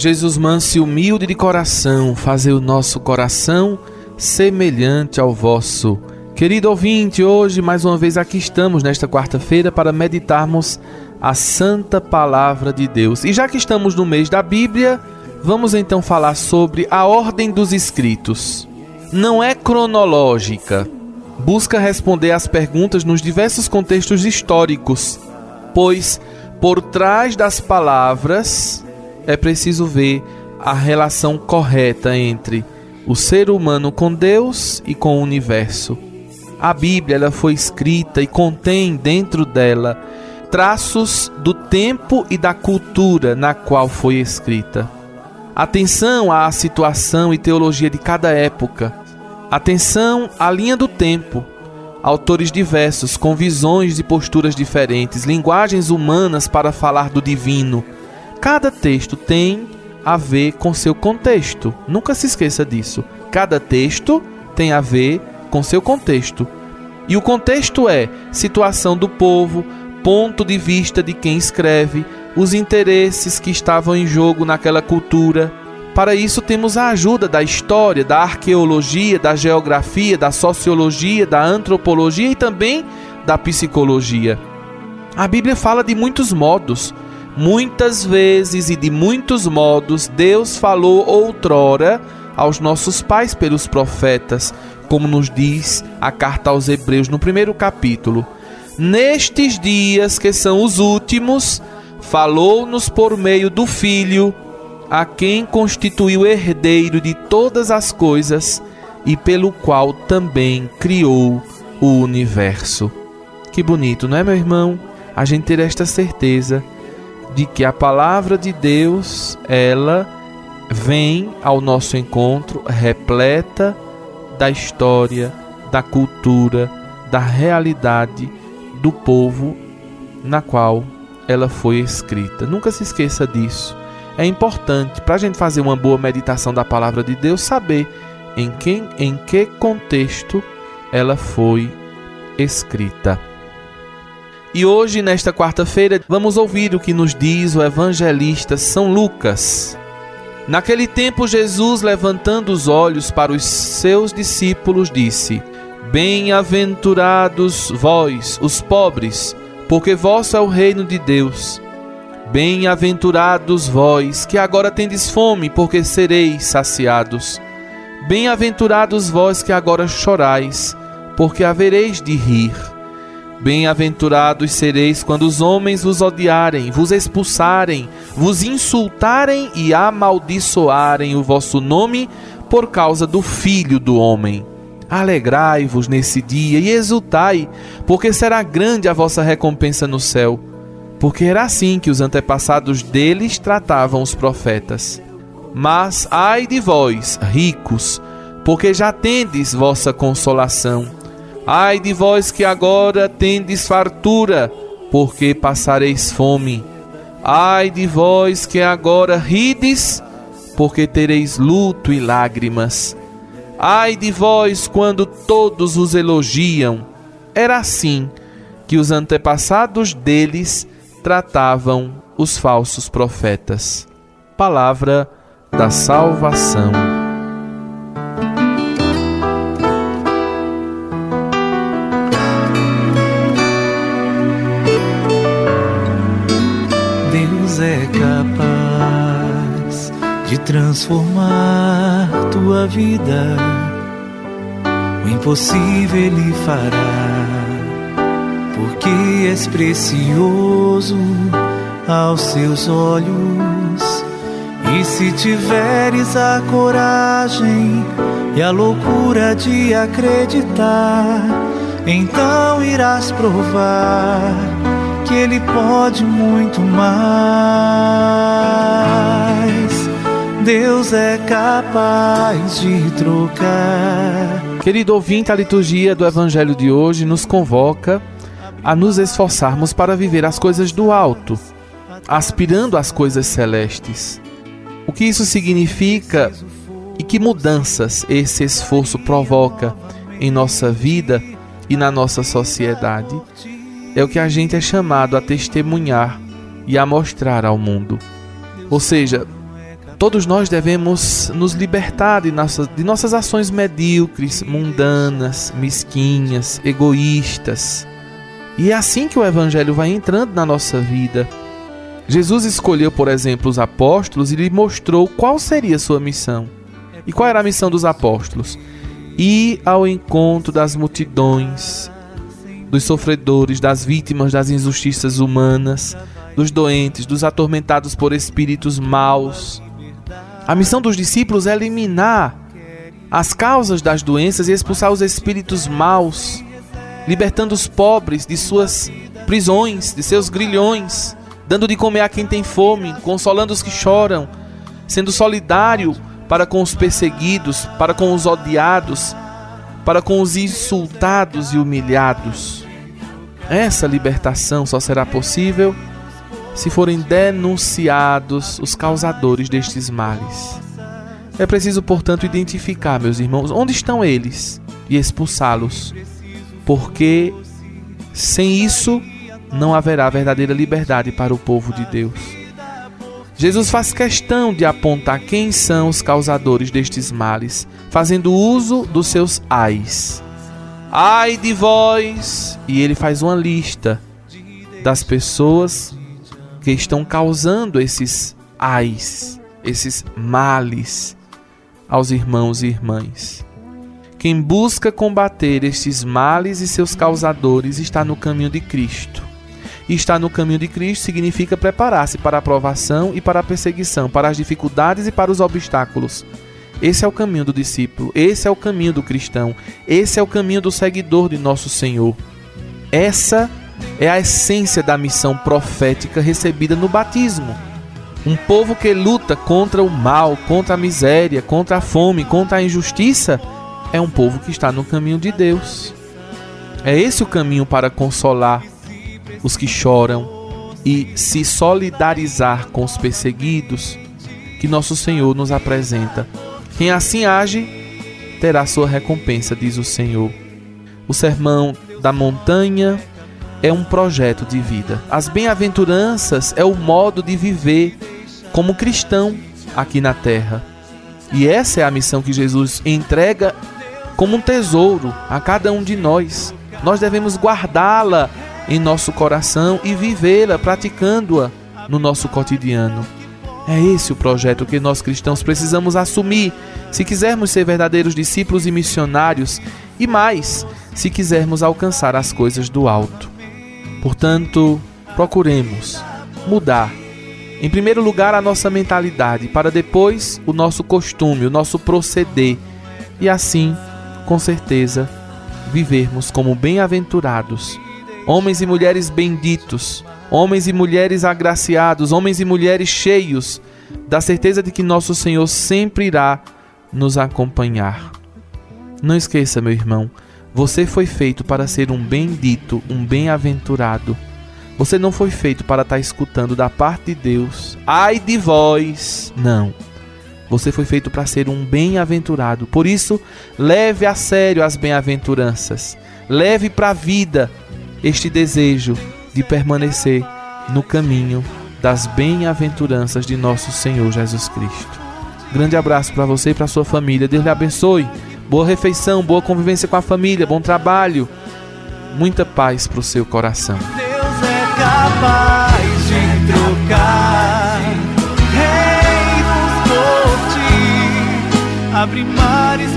Jesus manso e humilde de coração, fazer o nosso coração semelhante ao vosso. Querido ouvinte, hoje mais uma vez aqui estamos nesta quarta-feira para meditarmos a santa palavra de Deus. E já que estamos no mês da Bíblia, vamos então falar sobre a ordem dos escritos. Não é cronológica. Busca responder às perguntas nos diversos contextos históricos, pois por trás das palavras é preciso ver a relação correta entre o ser humano com Deus e com o universo. A Bíblia ela foi escrita e contém dentro dela traços do tempo e da cultura na qual foi escrita. Atenção à situação e teologia de cada época. Atenção à linha do tempo. Autores diversos, com visões e posturas diferentes, linguagens humanas para falar do divino, Cada texto tem a ver com seu contexto. Nunca se esqueça disso. Cada texto tem a ver com seu contexto. E o contexto é situação do povo, ponto de vista de quem escreve, os interesses que estavam em jogo naquela cultura. Para isso temos a ajuda da história, da arqueologia, da geografia, da sociologia, da antropologia e também da psicologia. A Bíblia fala de muitos modos Muitas vezes e de muitos modos, Deus falou outrora aos nossos pais pelos profetas, como nos diz a carta aos Hebreus no primeiro capítulo. Nestes dias que são os últimos, falou-nos por meio do Filho, a quem constituiu herdeiro de todas as coisas e pelo qual também criou o universo. Que bonito, não é, meu irmão? A gente ter esta certeza de que a palavra de Deus, ela vem ao nosso encontro repleta da história, da cultura, da realidade do povo na qual ela foi escrita. Nunca se esqueça disso. É importante para a gente fazer uma boa meditação da palavra de Deus saber em, quem, em que contexto ela foi escrita. E hoje, nesta quarta-feira, vamos ouvir o que nos diz o evangelista São Lucas. Naquele tempo, Jesus, levantando os olhos para os seus discípulos, disse: Bem-aventurados vós, os pobres, porque vosso é o reino de Deus. Bem-aventurados vós, que agora tendes fome, porque sereis saciados. Bem-aventurados vós que agora chorais, porque havereis de rir. Bem-aventurados sereis quando os homens vos odiarem, vos expulsarem, vos insultarem e amaldiçoarem o vosso nome por causa do Filho do Homem. Alegrai-vos nesse dia e exultai, porque será grande a vossa recompensa no céu. Porque era assim que os antepassados deles tratavam os profetas. Mas ai de vós, ricos, porque já tendes vossa consolação. Ai de vós que agora tendes fartura, porque passareis fome. Ai de vós que agora rides, porque tereis luto e lágrimas. Ai de vós quando todos os elogiam. Era assim que os antepassados deles tratavam os falsos profetas. Palavra da salvação. De transformar tua vida. O impossível Ele fará, porque és precioso aos seus olhos. E se tiveres a coragem e a loucura de acreditar, então irás provar que Ele pode muito mais. Deus é capaz de trocar. Querido ouvinte, a liturgia do Evangelho de hoje nos convoca a nos esforçarmos para viver as coisas do alto, aspirando às coisas celestes. O que isso significa e que mudanças esse esforço provoca em nossa vida e na nossa sociedade é o que a gente é chamado a testemunhar e a mostrar ao mundo. Ou seja, Todos nós devemos nos libertar de nossas, de nossas ações medíocres, mundanas, mesquinhas, egoístas. E é assim que o Evangelho vai entrando na nossa vida. Jesus escolheu, por exemplo, os apóstolos e lhe mostrou qual seria sua missão. E qual era a missão dos apóstolos? Ir ao encontro das multidões, dos sofredores, das vítimas das injustiças humanas, dos doentes, dos atormentados por espíritos maus. A missão dos discípulos é eliminar as causas das doenças e expulsar os espíritos maus, libertando os pobres de suas prisões, de seus grilhões, dando de comer a quem tem fome, consolando os que choram, sendo solidário para com os perseguidos, para com os odiados, para com os insultados e humilhados. Essa libertação só será possível se forem denunciados os causadores destes males. É preciso, portanto, identificar, meus irmãos, onde estão eles e expulsá-los, porque sem isso não haverá verdadeira liberdade para o povo de Deus. Jesus faz questão de apontar quem são os causadores destes males, fazendo uso dos seus ais. Ai de vós! E ele faz uma lista das pessoas que estão causando esses ais, esses males aos irmãos e irmãs. Quem busca combater estes males e seus causadores está no caminho de Cristo. E estar no caminho de Cristo significa preparar-se para a provação e para a perseguição, para as dificuldades e para os obstáculos. Esse é o caminho do discípulo, esse é o caminho do cristão, esse é o caminho do seguidor de nosso Senhor. Essa é a essência da missão profética recebida no batismo. Um povo que luta contra o mal, contra a miséria, contra a fome, contra a injustiça, é um povo que está no caminho de Deus. É esse o caminho para consolar os que choram e se solidarizar com os perseguidos que nosso Senhor nos apresenta. Quem assim age terá sua recompensa, diz o Senhor. O sermão da montanha é um projeto de vida. As bem-aventuranças é o modo de viver como cristão aqui na terra. E essa é a missão que Jesus entrega como um tesouro a cada um de nós. Nós devemos guardá-la em nosso coração e vivê-la praticando-a no nosso cotidiano. É esse o projeto que nós cristãos precisamos assumir se quisermos ser verdadeiros discípulos e missionários e mais, se quisermos alcançar as coisas do alto. Portanto, procuremos mudar, em primeiro lugar, a nossa mentalidade, para depois o nosso costume, o nosso proceder, e assim, com certeza, vivermos como bem-aventurados, homens e mulheres benditos, homens e mulheres agraciados, homens e mulheres cheios da certeza de que nosso Senhor sempre irá nos acompanhar. Não esqueça, meu irmão, você foi feito para ser um bendito, um bem-aventurado. Você não foi feito para estar escutando da parte de Deus, ai de vós. Não. Você foi feito para ser um bem-aventurado. Por isso, leve a sério as bem-aventuranças. Leve para a vida este desejo de permanecer no caminho das bem-aventuranças de nosso Senhor Jesus Cristo. Grande abraço para você e para sua família. Deus lhe abençoe boa refeição, boa convivência com a família, bom trabalho, muita paz para o seu coração. Deus é capaz de trocar reinos por ti, mares